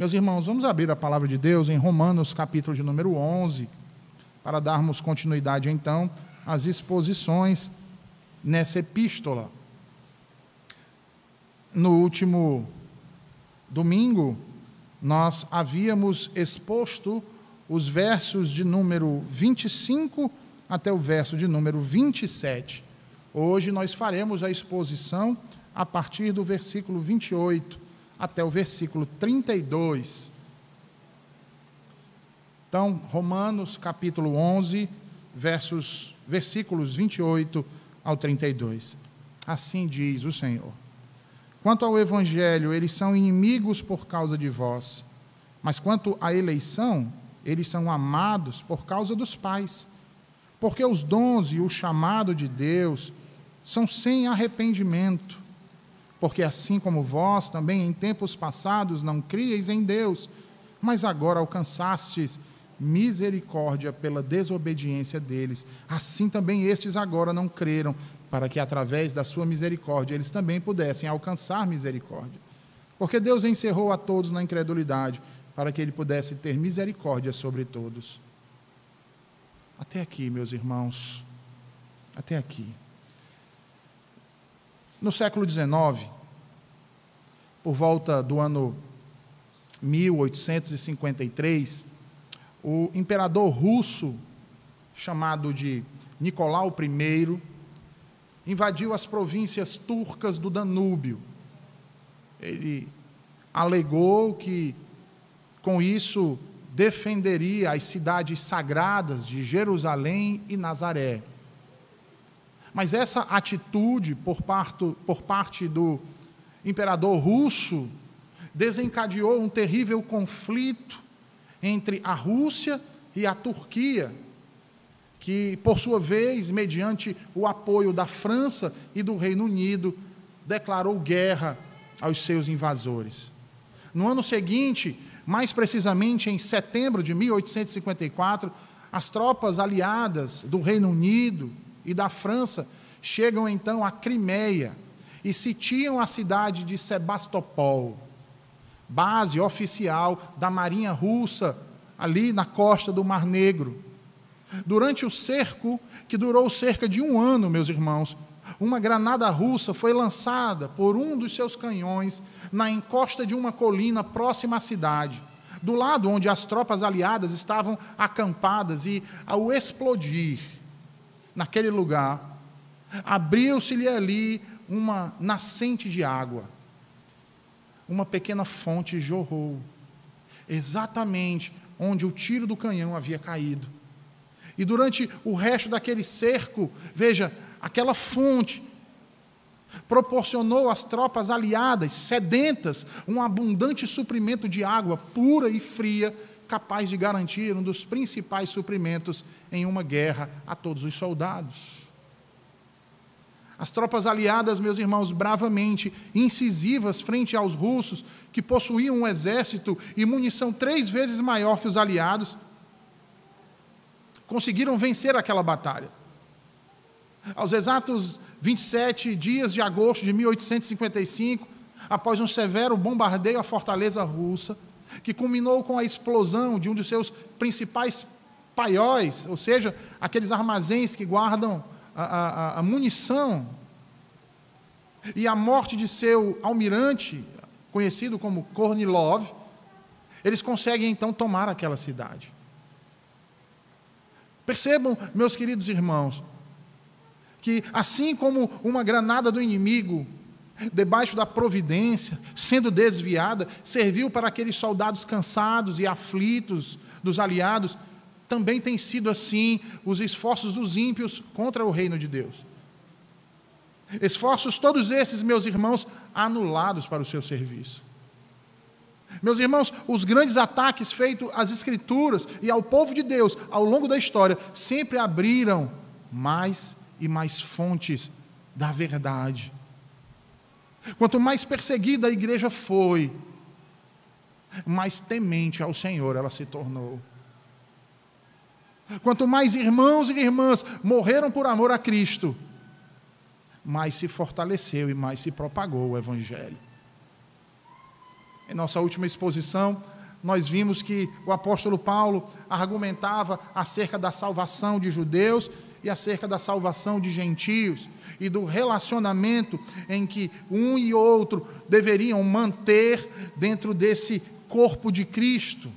Meus irmãos, vamos abrir a palavra de Deus em Romanos, capítulo de número 11, para darmos continuidade então às exposições nessa epístola. No último domingo, nós havíamos exposto os versos de número 25 até o verso de número 27. Hoje nós faremos a exposição a partir do versículo 28 até o versículo 32. Então, Romanos capítulo 11, versos, versículos 28 ao 32. Assim diz o Senhor. Quanto ao evangelho, eles são inimigos por causa de vós, mas quanto à eleição, eles são amados por causa dos pais. Porque os dons e o chamado de Deus são sem arrependimento. Porque assim como vós também em tempos passados não crieis em Deus, mas agora alcançastes misericórdia pela desobediência deles, assim também estes agora não creram, para que através da sua misericórdia eles também pudessem alcançar misericórdia. Porque Deus encerrou a todos na incredulidade, para que ele pudesse ter misericórdia sobre todos. Até aqui, meus irmãos, até aqui. No século XIX, por volta do ano 1853, o imperador russo, chamado de Nicolau I, invadiu as províncias turcas do Danúbio. Ele alegou que, com isso, defenderia as cidades sagradas de Jerusalém e Nazaré. Mas essa atitude por, parto, por parte do imperador russo desencadeou um terrível conflito entre a Rússia e a Turquia, que, por sua vez, mediante o apoio da França e do Reino Unido, declarou guerra aos seus invasores. No ano seguinte, mais precisamente em setembro de 1854, as tropas aliadas do Reino Unido e da França chegam então à Crimeia e sitiam a cidade de Sebastopol, base oficial da Marinha Russa ali na costa do Mar Negro. Durante o cerco, que durou cerca de um ano, meus irmãos, uma granada russa foi lançada por um dos seus canhões na encosta de uma colina próxima à cidade, do lado onde as tropas aliadas estavam acampadas, e, ao explodir naquele lugar, abriu-se-lhe ali uma nascente de água. Uma pequena fonte jorrou, exatamente onde o tiro do canhão havia caído. E durante o resto daquele cerco, veja, aquela fonte proporcionou às tropas aliadas, sedentas, um abundante suprimento de água pura e fria, capaz de garantir um dos principais suprimentos em uma guerra a todos os soldados. As tropas aliadas, meus irmãos, bravamente incisivas frente aos russos, que possuíam um exército e munição três vezes maior que os aliados, conseguiram vencer aquela batalha. Aos exatos 27 dias de agosto de 1855, após um severo bombardeio à fortaleza russa, que culminou com a explosão de um de seus principais paióis, ou seja, aqueles armazéns que guardam a, a, a munição, e a morte de seu almirante, conhecido como Kornilov, eles conseguem então tomar aquela cidade. Percebam, meus queridos irmãos, que assim como uma granada do inimigo, debaixo da providência, sendo desviada, serviu para aqueles soldados cansados e aflitos dos aliados, também tem sido assim os esforços dos ímpios contra o reino de Deus. Esforços todos esses, meus irmãos, anulados para o seu serviço. Meus irmãos, os grandes ataques feitos às Escrituras e ao povo de Deus ao longo da história sempre abriram mais e mais fontes da verdade. Quanto mais perseguida a igreja foi, mais temente ao Senhor ela se tornou. Quanto mais irmãos e irmãs morreram por amor a Cristo, mais se fortaleceu e mais se propagou o Evangelho. Em nossa última exposição, nós vimos que o apóstolo Paulo argumentava acerca da salvação de judeus e acerca da salvação de gentios e do relacionamento em que um e outro deveriam manter dentro desse corpo de Cristo.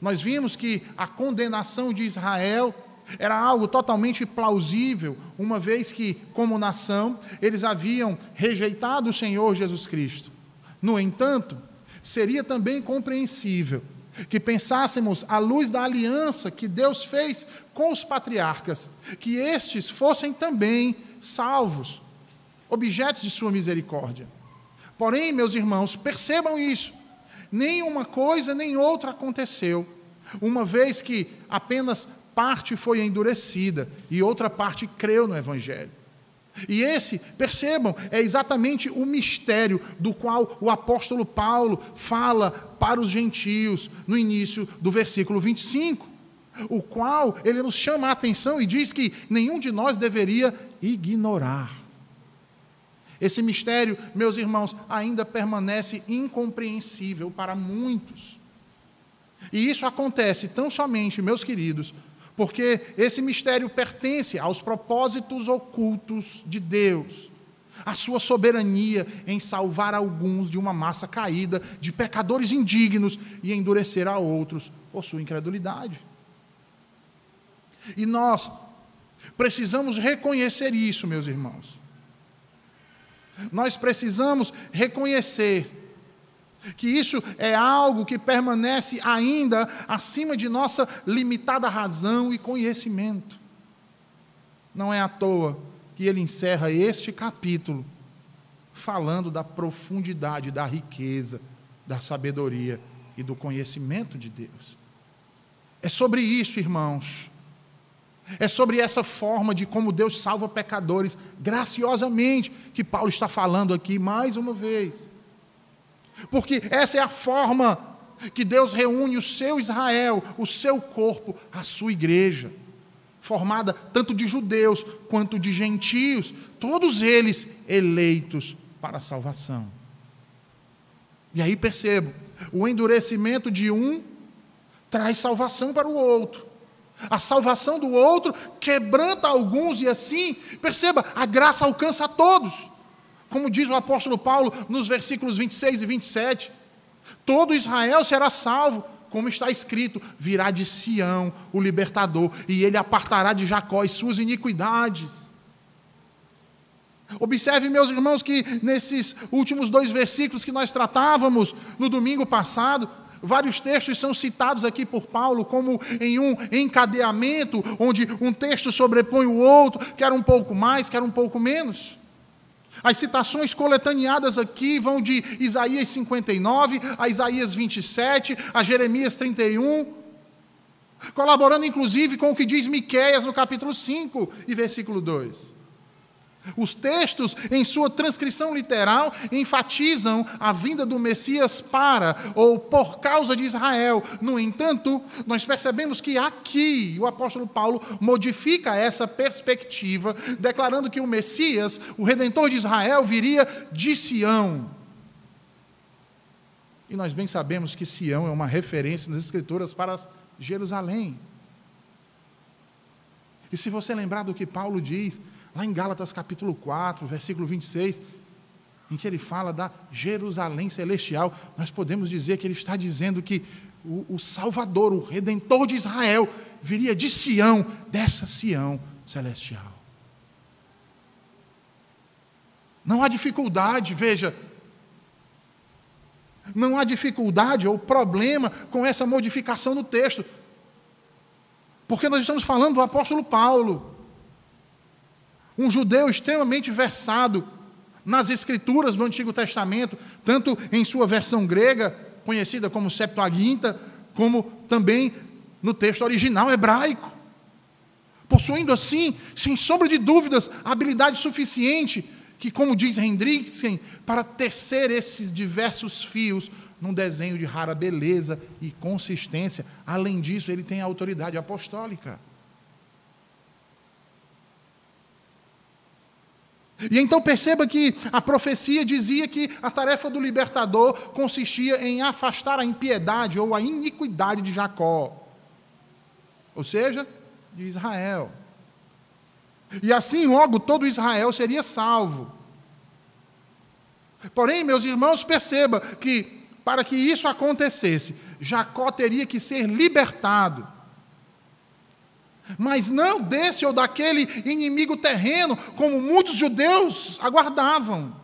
Nós vimos que a condenação de Israel era algo totalmente plausível, uma vez que, como nação, eles haviam rejeitado o Senhor Jesus Cristo. No entanto, seria também compreensível que pensássemos, à luz da aliança que Deus fez com os patriarcas, que estes fossem também salvos, objetos de Sua misericórdia. Porém, meus irmãos, percebam isso: nem uma coisa nem outra aconteceu, uma vez que apenas parte foi endurecida e outra parte creu no Evangelho. E esse, percebam, é exatamente o mistério do qual o apóstolo Paulo fala para os gentios no início do versículo 25, o qual ele nos chama a atenção e diz que nenhum de nós deveria ignorar. Esse mistério, meus irmãos, ainda permanece incompreensível para muitos. E isso acontece tão somente, meus queridos, porque esse mistério pertence aos propósitos ocultos de Deus, a sua soberania em salvar alguns de uma massa caída, de pecadores indignos e endurecer a outros por sua incredulidade. E nós precisamos reconhecer isso, meus irmãos. Nós precisamos reconhecer que isso é algo que permanece ainda acima de nossa limitada razão e conhecimento. Não é à toa que ele encerra este capítulo falando da profundidade, da riqueza, da sabedoria e do conhecimento de Deus. É sobre isso, irmãos. É sobre essa forma de como Deus salva pecadores graciosamente que Paulo está falando aqui mais uma vez. Porque essa é a forma que Deus reúne o seu Israel, o seu corpo, a sua igreja, formada tanto de judeus quanto de gentios, todos eles eleitos para a salvação. E aí percebo, o endurecimento de um traz salvação para o outro. A salvação do outro quebranta alguns e assim, perceba, a graça alcança a todos. Como diz o apóstolo Paulo nos versículos 26 e 27, todo Israel será salvo, como está escrito: virá de Sião o libertador, e ele apartará de Jacó as suas iniquidades. Observe, meus irmãos, que nesses últimos dois versículos que nós tratávamos no domingo passado, vários textos são citados aqui por Paulo como em um encadeamento, onde um texto sobrepõe o outro, quer um pouco mais, quer um pouco menos. As citações coletaneadas aqui vão de Isaías 59 a Isaías 27, a Jeremias 31, colaborando inclusive com o que diz Miqueias no capítulo 5 e versículo 2. Os textos, em sua transcrição literal, enfatizam a vinda do Messias para ou por causa de Israel. No entanto, nós percebemos que aqui o apóstolo Paulo modifica essa perspectiva, declarando que o Messias, o redentor de Israel, viria de Sião. E nós bem sabemos que Sião é uma referência nas Escrituras para Jerusalém. E se você lembrar do que Paulo diz, Lá em Gálatas capítulo 4, versículo 26, em que ele fala da Jerusalém celestial, nós podemos dizer que ele está dizendo que o, o Salvador, o Redentor de Israel, viria de Sião, dessa Sião celestial. Não há dificuldade, veja, não há dificuldade ou problema com essa modificação no texto, porque nós estamos falando do apóstolo Paulo um judeu extremamente versado nas escrituras do Antigo Testamento, tanto em sua versão grega, conhecida como Septuaginta, como também no texto original hebraico. Possuindo assim, sem sombra de dúvidas, habilidade suficiente que, como diz Hendrickson, para tecer esses diversos fios num desenho de rara beleza e consistência. Além disso, ele tem a autoridade apostólica. E então perceba que a profecia dizia que a tarefa do libertador consistia em afastar a impiedade ou a iniquidade de Jacó, ou seja, de Israel. E assim logo todo Israel seria salvo. Porém, meus irmãos, perceba que para que isso acontecesse, Jacó teria que ser libertado mas não desse ou daquele inimigo terreno, como muitos judeus aguardavam,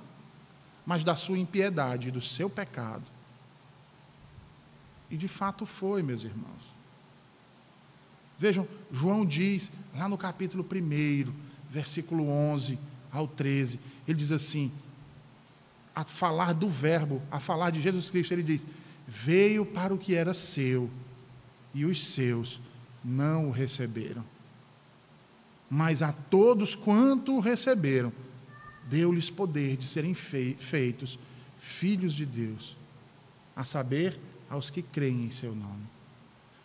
mas da sua impiedade, do seu pecado. E de fato foi, meus irmãos. Vejam, João diz, lá no capítulo 1, versículo 11 ao 13, ele diz assim: a falar do Verbo, a falar de Jesus Cristo, ele diz: Veio para o que era seu, e os seus não o receberam. Mas a todos quanto o receberam, deu-lhes poder de serem feitos filhos de Deus, a saber, aos que creem em seu nome,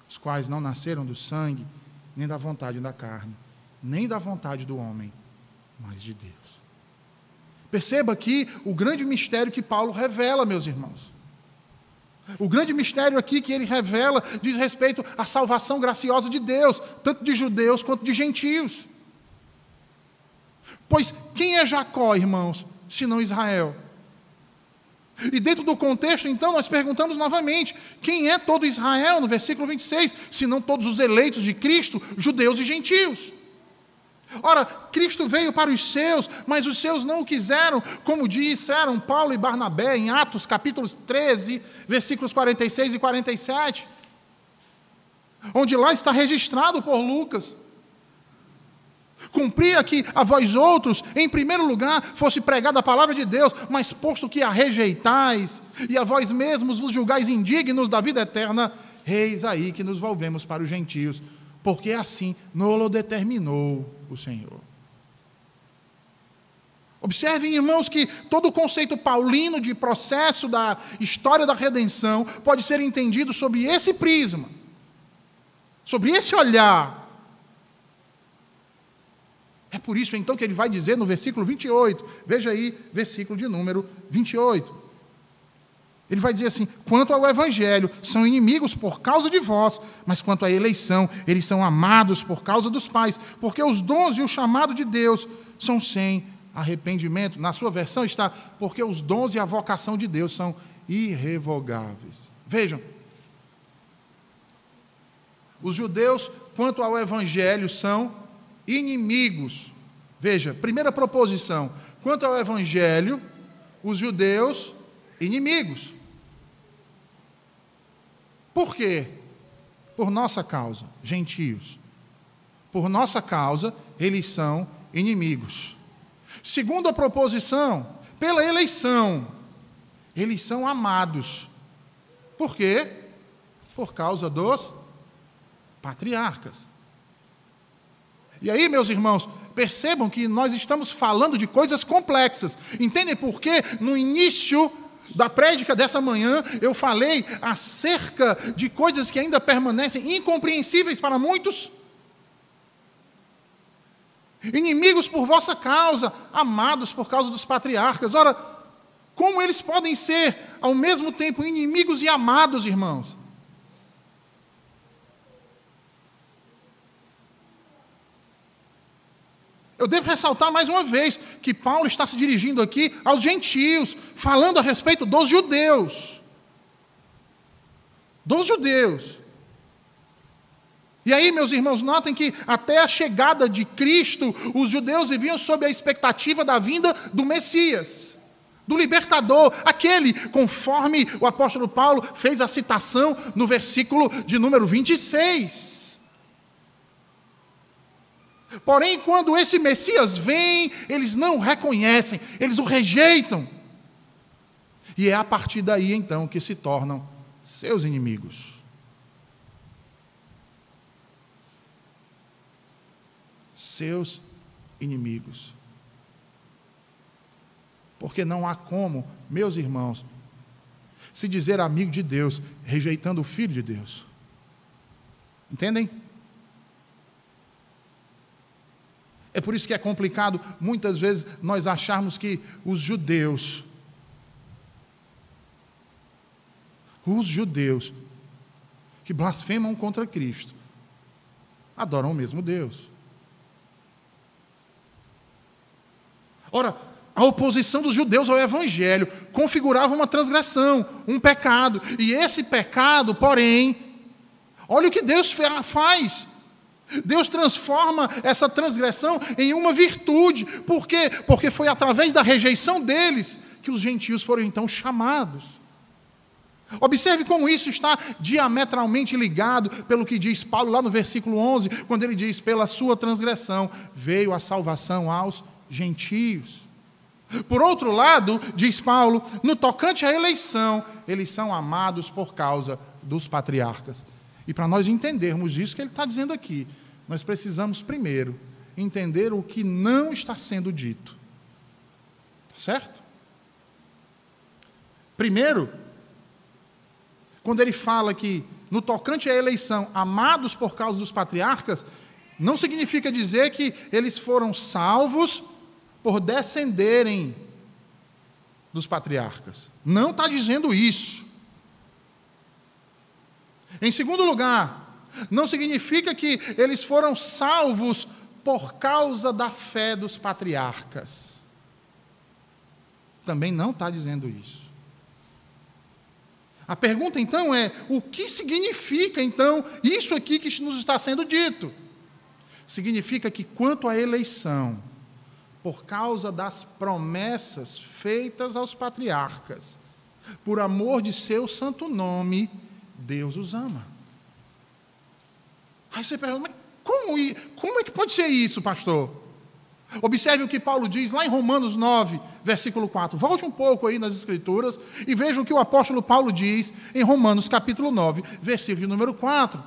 os quais não nasceram do sangue, nem da vontade da carne, nem da vontade do homem, mas de Deus. Perceba aqui o grande mistério que Paulo revela, meus irmãos. O grande mistério aqui que ele revela diz respeito à salvação graciosa de Deus, tanto de judeus quanto de gentios. Pois quem é Jacó, irmãos, se não Israel? E dentro do contexto, então, nós perguntamos novamente: quem é todo Israel, no versículo 26, se não todos os eleitos de Cristo, judeus e gentios? Ora, Cristo veio para os seus, mas os seus não o quiseram, como disseram Paulo e Barnabé em Atos, capítulo 13, versículos 46 e 47, onde lá está registrado por Lucas. Cumpria que a vós outros, em primeiro lugar, fosse pregada a palavra de Deus, mas posto que a rejeitais, e a vós mesmos vos julgais indignos da vida eterna, eis aí que nos volvemos para os gentios, porque assim nolo determinou o Senhor. Observem, irmãos, que todo o conceito paulino de processo da história da redenção pode ser entendido sobre esse prisma, sobre esse olhar. É por isso então que ele vai dizer no versículo 28, veja aí, versículo de número 28. Ele vai dizer assim: quanto ao evangelho, são inimigos por causa de vós, mas quanto à eleição, eles são amados por causa dos pais, porque os dons e o chamado de Deus são sem arrependimento. Na sua versão está: porque os dons e a vocação de Deus são irrevogáveis. Vejam, os judeus, quanto ao evangelho, são inimigos. Veja, primeira proposição: quanto ao evangelho, os judeus, inimigos. Por quê? Por nossa causa, gentios. Por nossa causa, eles são inimigos. Segunda proposição, pela eleição, eles são amados. Por quê? Por causa dos patriarcas. E aí, meus irmãos, percebam que nós estamos falando de coisas complexas. Entendem por quê? No início da prédica dessa manhã, eu falei acerca de coisas que ainda permanecem incompreensíveis para muitos. Inimigos por vossa causa, amados por causa dos patriarcas. Ora, como eles podem ser ao mesmo tempo inimigos e amados, irmãos? Eu devo ressaltar mais uma vez que Paulo está se dirigindo aqui aos gentios, falando a respeito dos judeus. Dos judeus. E aí, meus irmãos, notem que até a chegada de Cristo, os judeus viviam sob a expectativa da vinda do Messias, do libertador, aquele, conforme o apóstolo Paulo fez a citação no versículo de número 26. Porém, quando esse Messias vem, eles não o reconhecem, eles o rejeitam. E é a partir daí então que se tornam seus inimigos. Seus inimigos. Porque não há como, meus irmãos, se dizer amigo de Deus, rejeitando o Filho de Deus. Entendem? É por isso que é complicado muitas vezes nós acharmos que os judeus, os judeus que blasfemam contra Cristo, adoram o mesmo Deus. Ora, a oposição dos judeus ao evangelho configurava uma transgressão, um pecado. E esse pecado, porém, olha o que Deus faz. Deus transforma essa transgressão em uma virtude. Por quê? Porque foi através da rejeição deles que os gentios foram então chamados. Observe como isso está diametralmente ligado pelo que diz Paulo lá no versículo 11, quando ele diz: pela sua transgressão veio a salvação aos gentios. Por outro lado, diz Paulo, no tocante à eleição, eles são amados por causa dos patriarcas. E para nós entendermos isso que ele está dizendo aqui, nós precisamos primeiro entender o que não está sendo dito. Tá certo? Primeiro, quando ele fala que no tocante à eleição, amados por causa dos patriarcas, não significa dizer que eles foram salvos por descenderem dos patriarcas. Não está dizendo isso. Em segundo lugar, não significa que eles foram salvos por causa da fé dos patriarcas. Também não está dizendo isso. A pergunta então é: o que significa então isso aqui que nos está sendo dito? Significa que, quanto à eleição, por causa das promessas feitas aos patriarcas, por amor de seu santo nome, Deus os ama. Aí você pergunta, mas como, como é que pode ser isso, pastor? Observe o que Paulo diz lá em Romanos 9, versículo 4. Volte um pouco aí nas Escrituras e veja o que o apóstolo Paulo diz em Romanos capítulo 9, versículo número 4.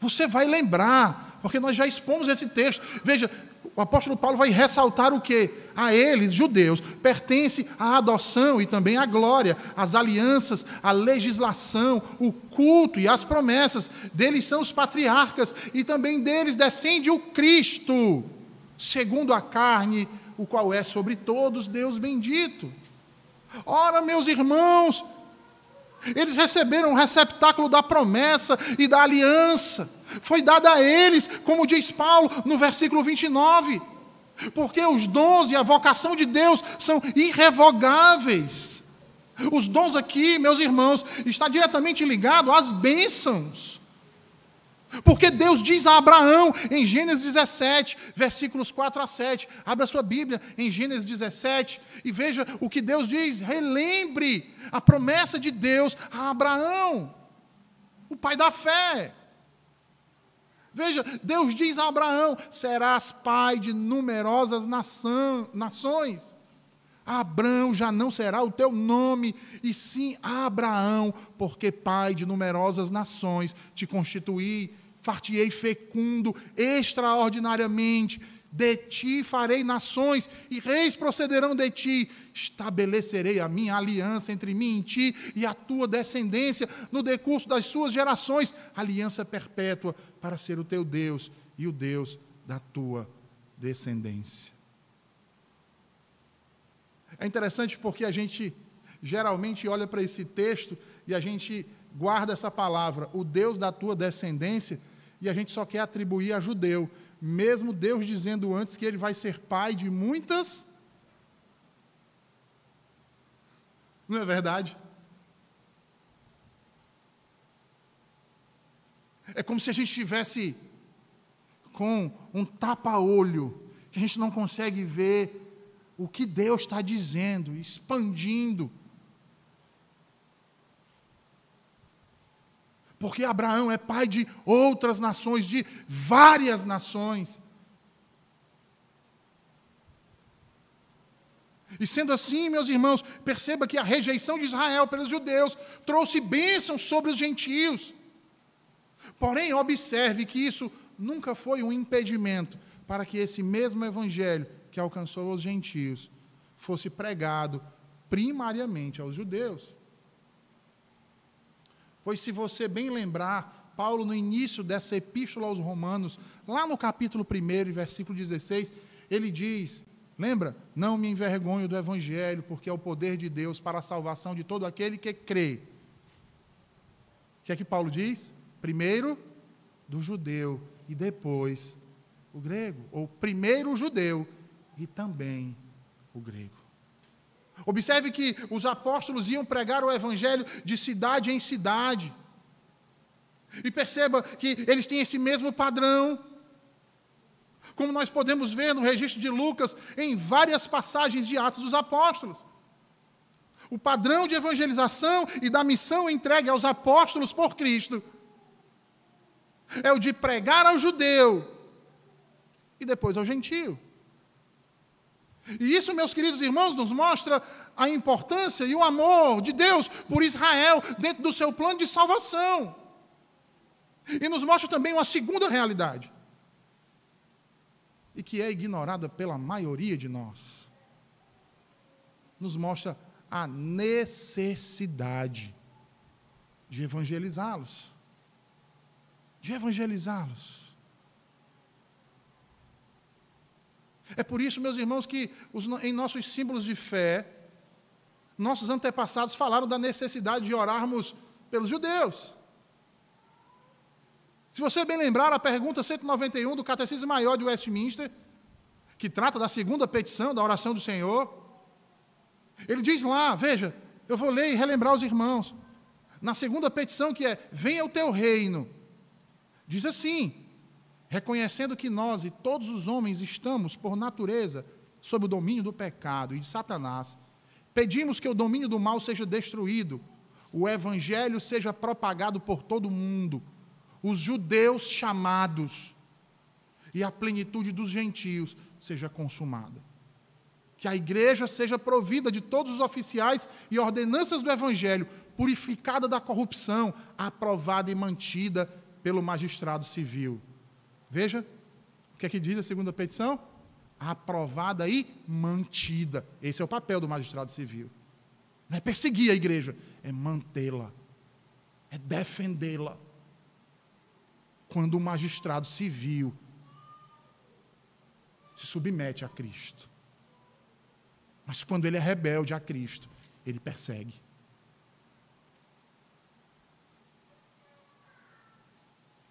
Você vai lembrar, porque nós já expomos esse texto. Veja, o apóstolo Paulo vai ressaltar o que? A eles, judeus, pertence a adoção e também a glória, as alianças, a legislação, o culto e as promessas. Deles são os patriarcas e também deles descende o Cristo, segundo a carne, o qual é sobre todos Deus bendito. Ora, meus irmãos, eles receberam o receptáculo da promessa e da aliança. Foi dada a eles, como diz Paulo no versículo 29. Porque os dons e a vocação de Deus são irrevogáveis. Os dons aqui, meus irmãos, está diretamente ligado às bênçãos. Porque Deus diz a Abraão em Gênesis 17, versículos 4 a 7. Abra sua Bíblia em Gênesis 17 e veja o que Deus diz. Relembre a promessa de Deus a Abraão, o pai da fé. Veja, Deus diz a Abraão: serás pai de numerosas nação, nações. Abraão já não será o teu nome, e sim Abraão, porque pai de numerosas nações te constituí fartiei fecundo extraordinariamente. De ti farei nações, e reis procederão de ti. Estabelecerei a minha aliança entre mim e ti e a tua descendência no decurso das suas gerações, aliança perpétua para ser o teu Deus e o Deus da tua descendência. É interessante porque a gente geralmente olha para esse texto e a gente guarda essa palavra, o Deus da tua descendência, e a gente só quer atribuir a judeu, mesmo Deus dizendo antes que ele vai ser pai de muitas. Não é verdade? É como se a gente estivesse com um tapa-olho, que a gente não consegue ver o que Deus está dizendo, expandindo. Porque Abraão é pai de outras nações, de várias nações. E sendo assim, meus irmãos, perceba que a rejeição de Israel pelos judeus trouxe bênçãos sobre os gentios. Porém, observe que isso nunca foi um impedimento para que esse mesmo evangelho que alcançou os gentios fosse pregado primariamente aos judeus. Pois, se você bem lembrar, Paulo, no início dessa epístola aos Romanos, lá no capítulo 1, versículo 16, ele diz: Lembra? Não me envergonho do Evangelho, porque é o poder de Deus para a salvação de todo aquele que crê. O que é que Paulo diz? Primeiro do judeu e depois o grego. Ou primeiro o judeu e também o grego. Observe que os apóstolos iam pregar o evangelho de cidade em cidade. E perceba que eles têm esse mesmo padrão. Como nós podemos ver no registro de Lucas, em várias passagens de Atos dos Apóstolos. O padrão de evangelização e da missão entregue aos apóstolos por Cristo é o de pregar ao judeu e depois ao gentio. E isso, meus queridos irmãos, nos mostra a importância e o amor de Deus por Israel dentro do seu plano de salvação. E nos mostra também uma segunda realidade, e que é ignorada pela maioria de nós. Nos mostra a necessidade de evangelizá-los. De evangelizá-los. É por isso, meus irmãos, que os, em nossos símbolos de fé, nossos antepassados falaram da necessidade de orarmos pelos judeus. Se você bem lembrar, a pergunta 191 do Catecismo Maior de Westminster, que trata da segunda petição da oração do Senhor, ele diz lá, veja, eu vou ler e relembrar os irmãos. Na segunda petição, que é: Venha o teu reino. Diz assim: reconhecendo que nós e todos os homens estamos, por natureza, sob o domínio do pecado e de Satanás, pedimos que o domínio do mal seja destruído, o evangelho seja propagado por todo o mundo, os judeus chamados e a plenitude dos gentios seja consumada. Que a igreja seja provida de todos os oficiais e ordenanças do evangelho, purificada da corrupção, aprovada e mantida pelo magistrado civil Veja, o que é que diz a segunda petição? Aprovada e mantida. Esse é o papel do magistrado civil. Não é perseguir a igreja, é mantê-la, é defendê-la. Quando o magistrado civil se submete a Cristo. Mas quando ele é rebelde a Cristo, ele persegue.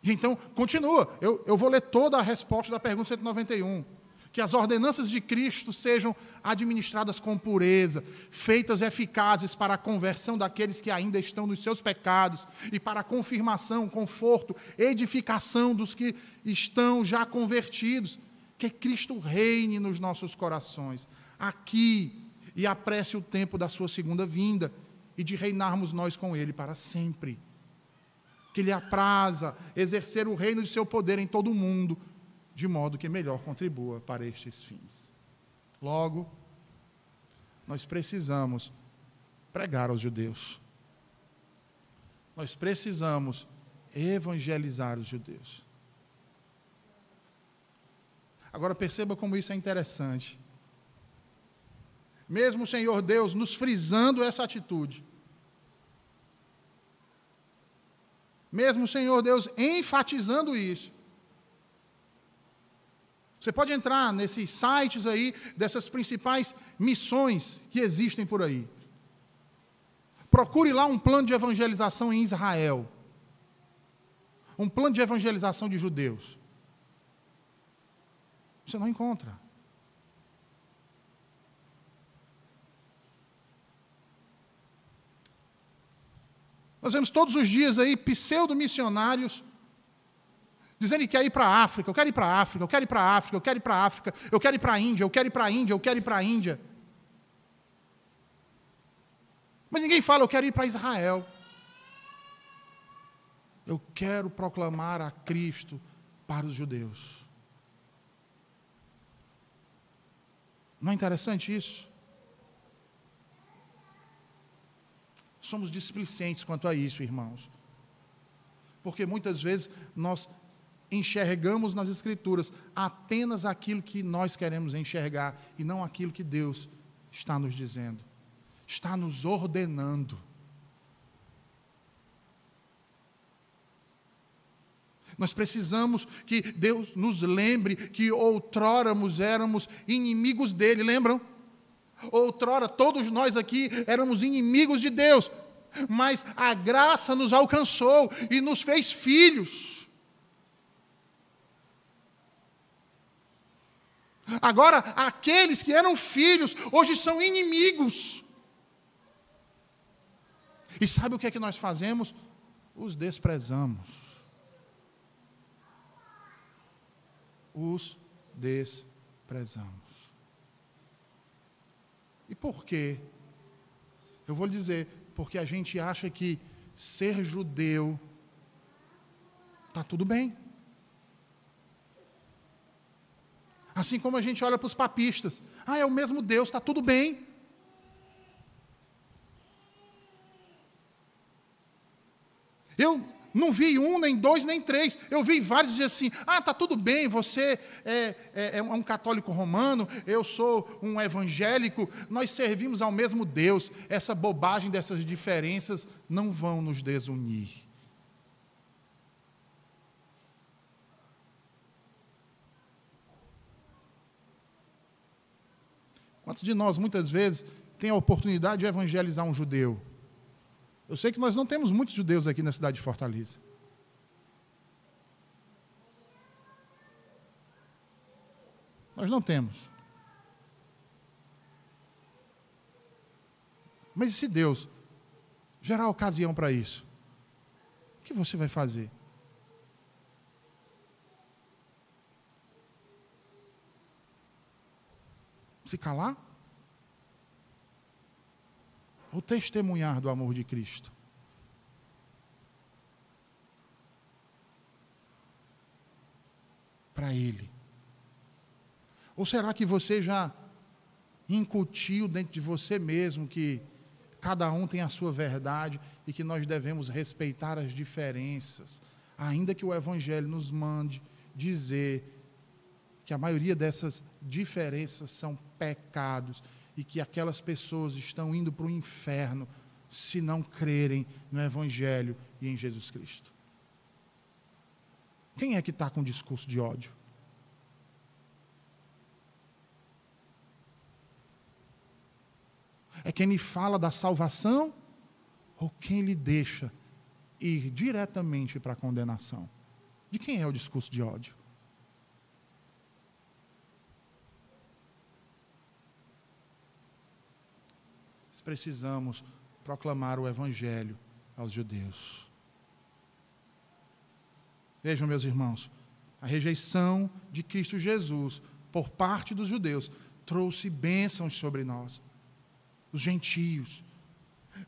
E então, continua. Eu, eu vou ler toda a resposta da pergunta 191. Que as ordenanças de Cristo sejam administradas com pureza, feitas eficazes para a conversão daqueles que ainda estão nos seus pecados e para a confirmação, conforto, edificação dos que estão já convertidos. Que Cristo reine nos nossos corações, aqui, e apresse o tempo da sua segunda vinda e de reinarmos nós com Ele para sempre que lhe apraza exercer o reino de seu poder em todo o mundo, de modo que melhor contribua para estes fins. Logo, nós precisamos pregar aos judeus. Nós precisamos evangelizar os judeus. Agora perceba como isso é interessante. Mesmo o Senhor Deus nos frisando essa atitude, mesmo o Senhor Deus enfatizando isso. Você pode entrar nesses sites aí, dessas principais missões que existem por aí. Procure lá um plano de evangelização em Israel. Um plano de evangelização de judeus. Você não encontra. Nós vemos todos os dias aí pseudo-missionários dizendo que quer ir para a África, eu quero ir para a África, eu quero ir para a África, eu quero ir para a África, eu quero ir para a Índia, eu quero ir para a Índia, eu quero ir para a Índia. Mas ninguém fala, eu quero ir para Israel. Eu quero proclamar a Cristo para os judeus. Não é interessante isso? Somos displicentes quanto a isso, irmãos. Porque muitas vezes nós enxergamos nas Escrituras apenas aquilo que nós queremos enxergar e não aquilo que Deus está nos dizendo, está nos ordenando. Nós precisamos que Deus nos lembre que outróramos éramos inimigos dele, lembram? Outrora todos nós aqui éramos inimigos de Deus, mas a graça nos alcançou e nos fez filhos. Agora, aqueles que eram filhos, hoje são inimigos. E sabe o que é que nós fazemos? Os desprezamos. os desprezamos. E por quê? Eu vou lhe dizer, porque a gente acha que ser judeu está tudo bem. Assim como a gente olha para os papistas, ah, é o mesmo Deus, está tudo bem. Eu não vi um, nem dois, nem três. Eu vi vários dizer assim: ah, tá tudo bem, você é, é, é, um católico romano, eu sou um evangélico, nós servimos ao mesmo Deus. Essa bobagem dessas diferenças não vão nos desunir. Quantos de nós, muitas vezes, tem a oportunidade de evangelizar um judeu? Eu sei que nós não temos muitos judeus aqui na cidade de Fortaleza. Nós não temos. Mas se Deus gerar ocasião para isso? O que você vai fazer? Se calar? Ou testemunhar do amor de Cristo? Para Ele. Ou será que você já incutiu dentro de você mesmo que cada um tem a sua verdade e que nós devemos respeitar as diferenças, ainda que o Evangelho nos mande dizer que a maioria dessas diferenças são pecados e que aquelas pessoas estão indo para o inferno se não crerem no Evangelho e em Jesus Cristo. Quem é que está com discurso de ódio? É quem lhe fala da salvação ou quem lhe deixa ir diretamente para a condenação? De quem é o discurso de ódio? Precisamos proclamar o Evangelho aos judeus. Vejam, meus irmãos, a rejeição de Cristo Jesus por parte dos judeus trouxe bênçãos sobre nós, os gentios.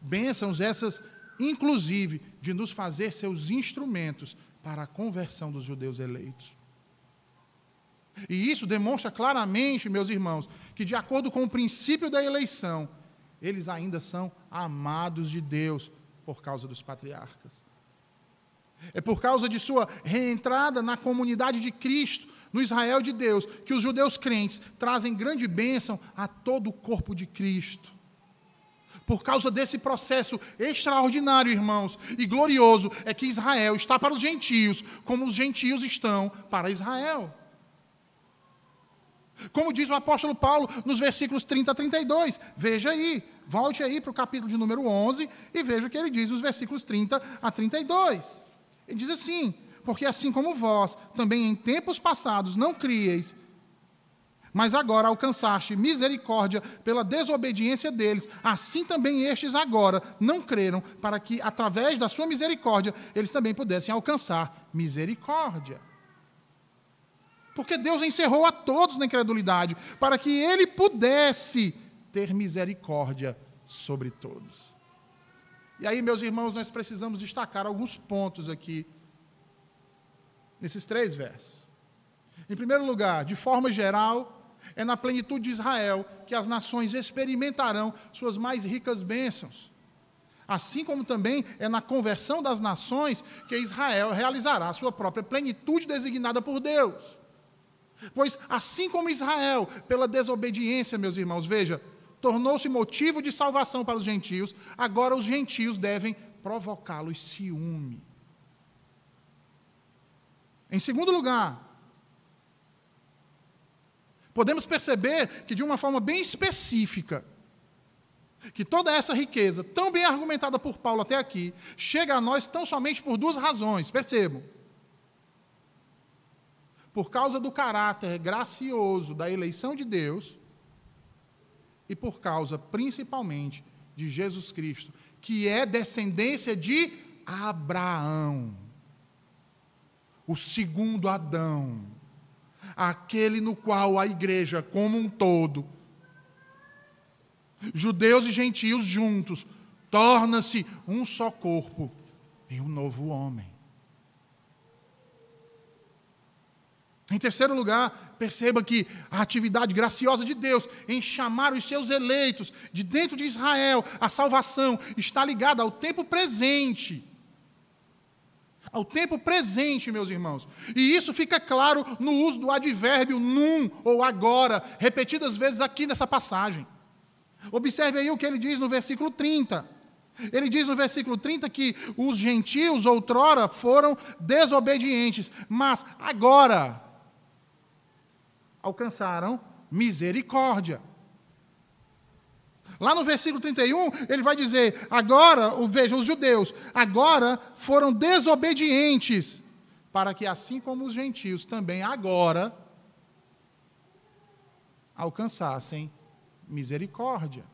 Bênçãos essas, inclusive, de nos fazer seus instrumentos para a conversão dos judeus eleitos. E isso demonstra claramente, meus irmãos, que de acordo com o princípio da eleição, eles ainda são amados de Deus por causa dos patriarcas. É por causa de sua reentrada na comunidade de Cristo, no Israel de Deus, que os judeus crentes trazem grande bênção a todo o corpo de Cristo. Por causa desse processo extraordinário, irmãos, e glorioso, é que Israel está para os gentios, como os gentios estão para Israel. Como diz o apóstolo Paulo nos versículos 30 a 32. Veja aí, volte aí para o capítulo de número 11 e veja o que ele diz nos versículos 30 a 32. Ele diz assim: Porque assim como vós também em tempos passados não crieis, mas agora alcançaste misericórdia pela desobediência deles, assim também estes agora não creram, para que através da sua misericórdia eles também pudessem alcançar misericórdia. Porque Deus encerrou a todos na incredulidade, para que Ele pudesse ter misericórdia sobre todos. E aí, meus irmãos, nós precisamos destacar alguns pontos aqui, nesses três versos. Em primeiro lugar, de forma geral, é na plenitude de Israel que as nações experimentarão suas mais ricas bênçãos. Assim como também é na conversão das nações que Israel realizará a sua própria plenitude designada por Deus. Pois assim como Israel, pela desobediência, meus irmãos, veja, tornou-se motivo de salvação para os gentios, agora os gentios devem provocá-los ciúme. Em segundo lugar, podemos perceber que, de uma forma bem específica, que toda essa riqueza, tão bem argumentada por Paulo até aqui, chega a nós tão somente por duas razões, percebam. Por causa do caráter gracioso da eleição de Deus e por causa, principalmente, de Jesus Cristo, que é descendência de Abraão, o segundo Adão aquele no qual a igreja como um todo, judeus e gentios juntos, torna-se um só corpo e um novo homem. Em terceiro lugar, perceba que a atividade graciosa de Deus em chamar os seus eleitos de dentro de Israel, a salvação, está ligada ao tempo presente ao tempo presente, meus irmãos. E isso fica claro no uso do advérbio num ou agora, repetidas vezes aqui nessa passagem. Observe aí o que ele diz no versículo 30. Ele diz no versículo 30 que os gentios outrora foram desobedientes, mas agora alcançaram misericórdia. Lá no versículo 31, ele vai dizer: agora, veja, os judeus, agora foram desobedientes, para que assim como os gentios também agora alcançassem misericórdia.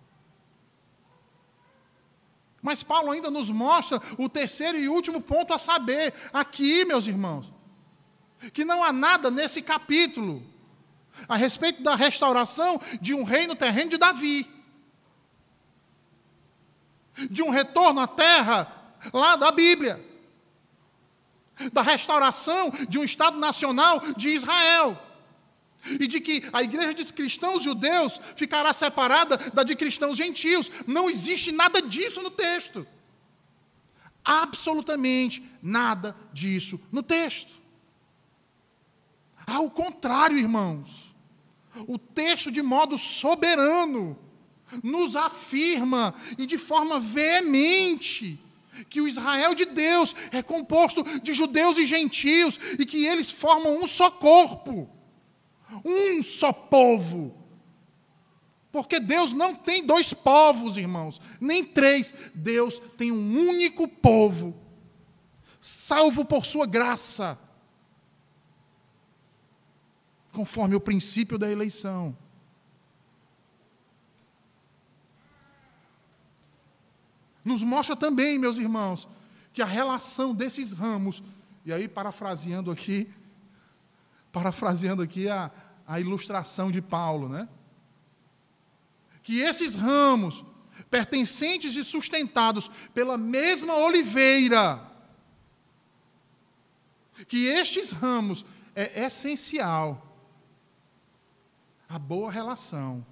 Mas Paulo ainda nos mostra o terceiro e último ponto a saber, aqui, meus irmãos, que não há nada nesse capítulo a respeito da restauração de um reino terreno de Davi de um retorno à terra lá da Bíblia, da restauração de um Estado nacional de Israel. E de que a igreja de cristãos judeus ficará separada da de cristãos gentios. Não existe nada disso no texto. Absolutamente nada disso no texto. Ao contrário, irmãos, o texto, de modo soberano, nos afirma e de forma veemente que o Israel de Deus é composto de judeus e gentios e que eles formam um só corpo, um só povo. Porque Deus não tem dois povos, irmãos, nem três. Deus tem um único povo, salvo por sua graça, conforme o princípio da eleição. Nos mostra também, meus irmãos, que a relação desses ramos, e aí parafraseando aqui, parafraseando aqui a, a ilustração de Paulo, né? Que esses ramos, pertencentes e sustentados pela mesma oliveira, que estes ramos é essencial a boa relação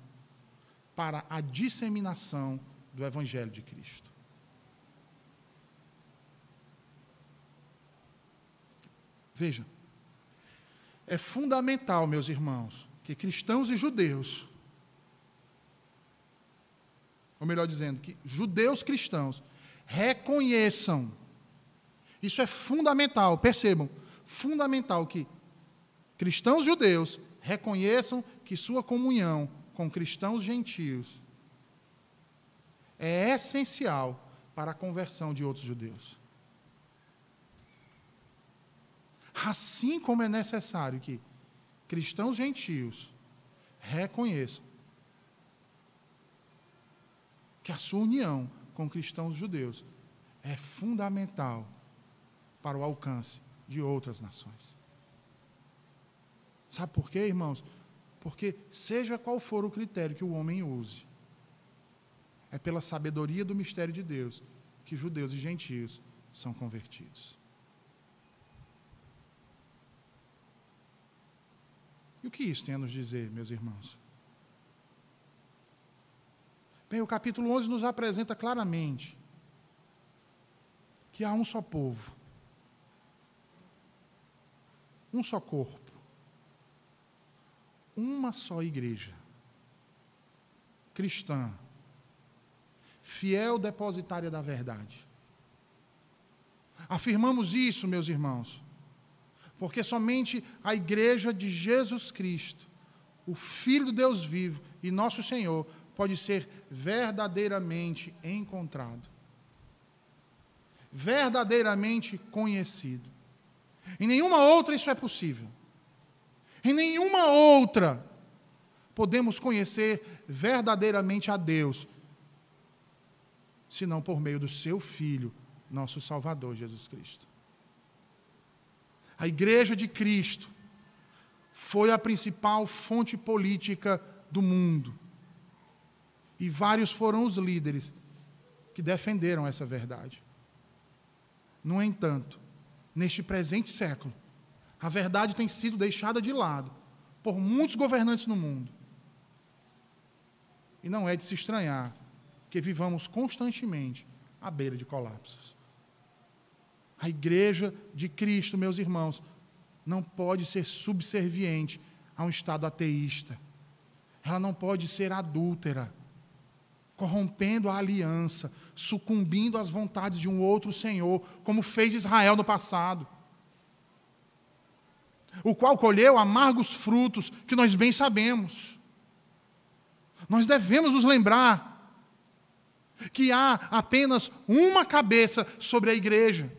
para a disseminação do Evangelho de Cristo. Veja, é fundamental, meus irmãos, que cristãos e judeus, ou melhor dizendo, que judeus cristãos reconheçam, isso é fundamental, percebam, fundamental que cristãos judeus reconheçam que sua comunhão com cristãos gentios é essencial para a conversão de outros judeus. Assim como é necessário que cristãos gentios reconheçam que a sua união com cristãos judeus é fundamental para o alcance de outras nações. Sabe por quê, irmãos? Porque, seja qual for o critério que o homem use, é pela sabedoria do mistério de Deus que judeus e gentios são convertidos. E o que isso tem a nos dizer, meus irmãos? Bem, o capítulo 11 nos apresenta claramente que há um só povo, um só corpo, uma só igreja cristã, fiel depositária da verdade. Afirmamos isso, meus irmãos, Porque somente a igreja de Jesus Cristo, o Filho do Deus vivo e nosso Senhor, pode ser verdadeiramente encontrado, verdadeiramente conhecido. Em nenhuma outra isso é possível. Em nenhuma outra podemos conhecer verdadeiramente a Deus, senão por meio do seu Filho, nosso Salvador Jesus Cristo. A Igreja de Cristo foi a principal fonte política do mundo. E vários foram os líderes que defenderam essa verdade. No entanto, neste presente século, a verdade tem sido deixada de lado por muitos governantes no mundo. E não é de se estranhar que vivamos constantemente à beira de colapsos. A igreja de Cristo, meus irmãos, não pode ser subserviente a um Estado ateísta. Ela não pode ser adúltera, corrompendo a aliança, sucumbindo às vontades de um outro Senhor, como fez Israel no passado. O qual colheu amargos frutos que nós bem sabemos. Nós devemos nos lembrar que há apenas uma cabeça sobre a igreja,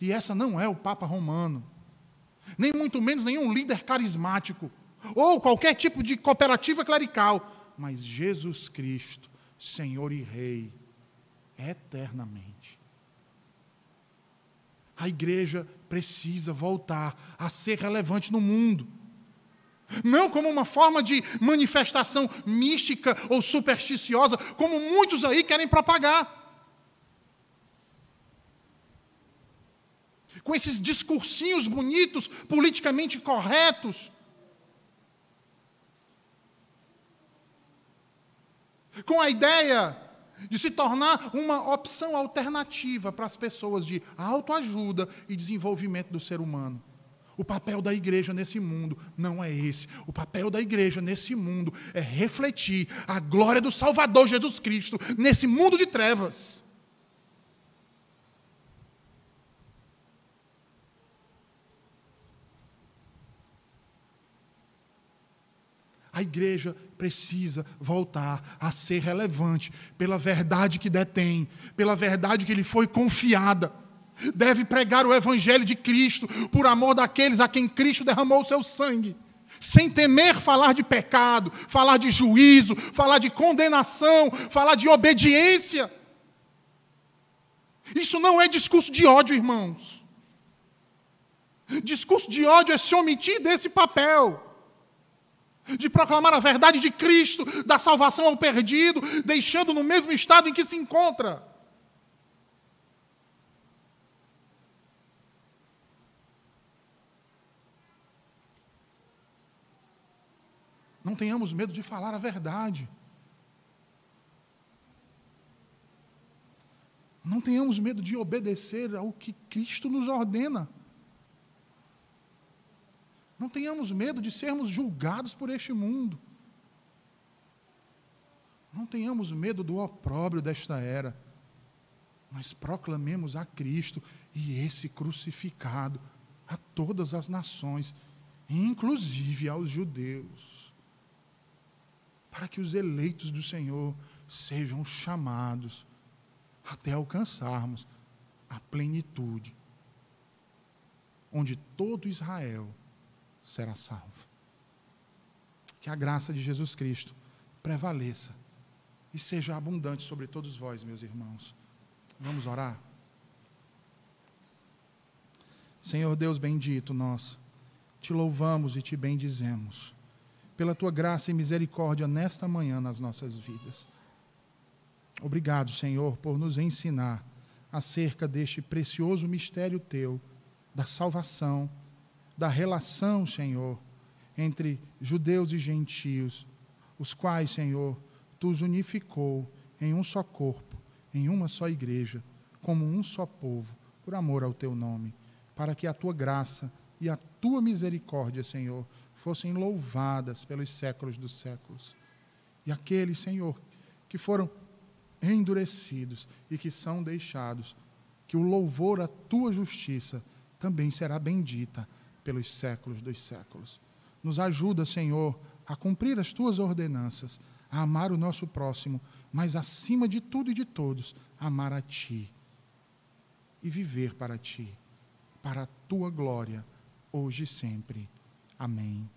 e essa não é o Papa Romano, nem muito menos nenhum líder carismático, ou qualquer tipo de cooperativa clerical, mas Jesus Cristo, Senhor e Rei, eternamente. A igreja precisa voltar a ser relevante no mundo. Não como uma forma de manifestação mística ou supersticiosa, como muitos aí querem propagar. Com esses discursinhos bonitos, politicamente corretos. Com a ideia de se tornar uma opção alternativa para as pessoas de autoajuda e desenvolvimento do ser humano. O papel da igreja nesse mundo não é esse. O papel da igreja nesse mundo é refletir a glória do Salvador Jesus Cristo nesse mundo de trevas. A igreja precisa voltar a ser relevante pela verdade que detém, pela verdade que lhe foi confiada deve pregar o Evangelho de Cristo por amor daqueles a quem Cristo derramou o seu sangue, sem temer falar de pecado, falar de juízo, falar de condenação, falar de obediência. Isso não é discurso de ódio, irmãos. Discurso de ódio é se omitir desse papel. De proclamar a verdade de Cristo, da salvação ao perdido, deixando no mesmo estado em que se encontra. Não tenhamos medo de falar a verdade. Não tenhamos medo de obedecer ao que Cristo nos ordena. Não tenhamos medo de sermos julgados por este mundo. Não tenhamos medo do opróbrio desta era. Mas proclamemos a Cristo e esse crucificado a todas as nações, inclusive aos judeus para que os eleitos do Senhor sejam chamados até alcançarmos a plenitude, onde todo Israel será salvo. Que a graça de Jesus Cristo prevaleça e seja abundante sobre todos vós, meus irmãos. Vamos orar? Senhor Deus bendito, nós te louvamos e te bendizemos pela tua graça e misericórdia nesta manhã nas nossas vidas. Obrigado, Senhor, por nos ensinar acerca deste precioso mistério teu, da salvação, da relação, Senhor, entre judeus e gentios, os quais, Senhor, tu os unificou em um só corpo, em uma só igreja, como um só povo, por amor ao teu nome, para que a tua graça e a tua misericórdia, Senhor, fossem louvadas pelos séculos dos séculos. E aqueles, Senhor, que foram endurecidos e que são deixados, que o louvor à tua justiça também será bendita pelos séculos dos séculos. Nos ajuda, Senhor, a cumprir as tuas ordenanças, a amar o nosso próximo, mas acima de tudo e de todos, amar a ti e viver para ti, para a tua glória, hoje e sempre. Amém